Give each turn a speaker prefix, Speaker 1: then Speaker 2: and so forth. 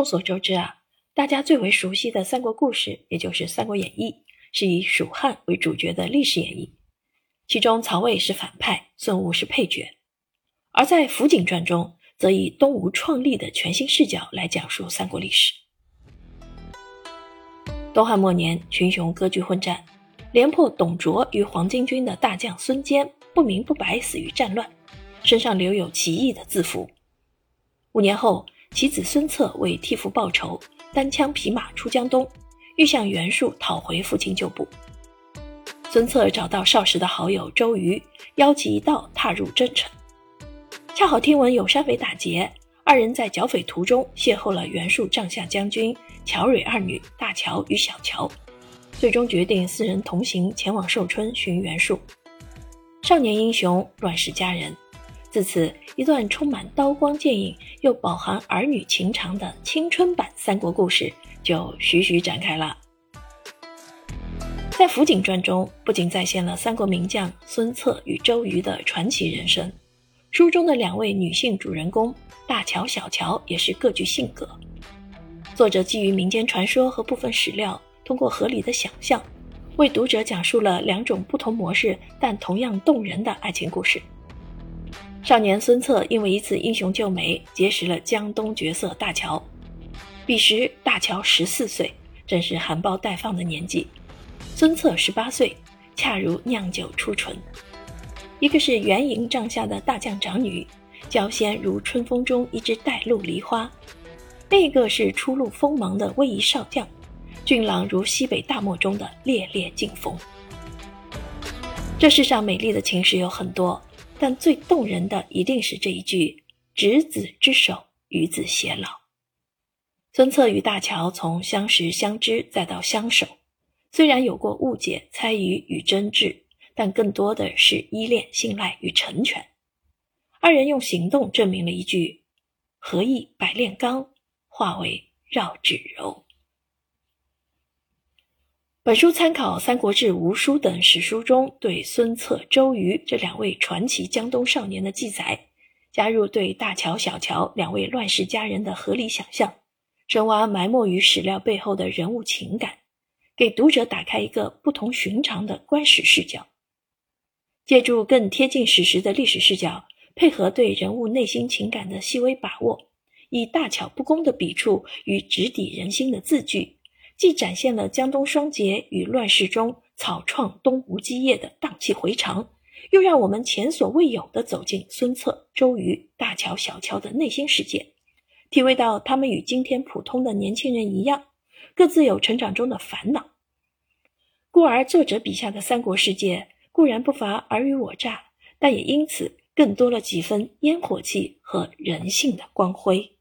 Speaker 1: 众所周知啊，大家最为熟悉的三国故事，也就是《三国演义》，是以蜀汉为主角的历史演义。其中曹魏是反派，孙吴是配角。而在《辅警传》中，则以东吴创立的全新视角来讲述三国历史。东汉末年，群雄割据混战，连破董卓与黄巾军的大将孙坚不明不白死于战乱，身上留有奇异的字符。五年后。其子孙策为替父报仇，单枪匹马出江东，欲向袁术讨回父亲旧部。孙策找到少时的好友周瑜，邀其一道踏入征程。恰好听闻有山匪打劫，二人在剿匪途中邂逅了袁术帐下将军乔蕊二女大乔与小乔，最终决定四人同行前往寿春寻袁术。少年英雄，乱世佳人。自此，一段充满刀光剑影又饱含儿女情长的青春版三国故事就徐徐展开了。在《辅警传》中，不仅再现了三国名将孙策与周瑜的传奇人生，书中的两位女性主人公大乔、小乔也是各具性格。作者基于民间传说和部分史料，通过合理的想象，为读者讲述了两种不同模式但同样动人的爱情故事。少年孙策因为一次英雄救美，结识了江东绝色大乔。彼时大乔十四岁，正是含苞待放的年纪；孙策十八岁，恰如酿酒初醇。一个是元营帐下的大将长女，娇仙如春风中一枝带露梨花；另一个是初露锋芒的威仪少将，俊朗如西北大漠中的烈烈劲风。这世上美丽的情史有很多。但最动人的一定是这一句“执子之手，与子偕老”。孙策与大乔从相识相知再到相守，虽然有过误解、猜疑与争执，但更多的是依恋、信赖与成全。二人用行动证明了一句“何以百炼钢，化为绕指柔”。本书参考《三国志》《吴书》等史书中对孙策、周瑜这两位传奇江东少年的记载，加入对大乔、小乔两位乱世佳人的合理想象，深挖埋没于史料背后的人物情感，给读者打开一个不同寻常的观史视角。借助更贴近史实的历史视角，配合对人物内心情感的细微把握，以大巧不工的笔触与直抵人心的字句。既展现了江东双杰与乱世中草创东吴基业的荡气回肠，又让我们前所未有的走进孙策、周瑜、大乔、小乔的内心世界，体会到他们与今天普通的年轻人一样，各自有成长中的烦恼。故而，作者笔下的三国世界固然不乏尔虞我诈，但也因此更多了几分烟火气和人性的光辉。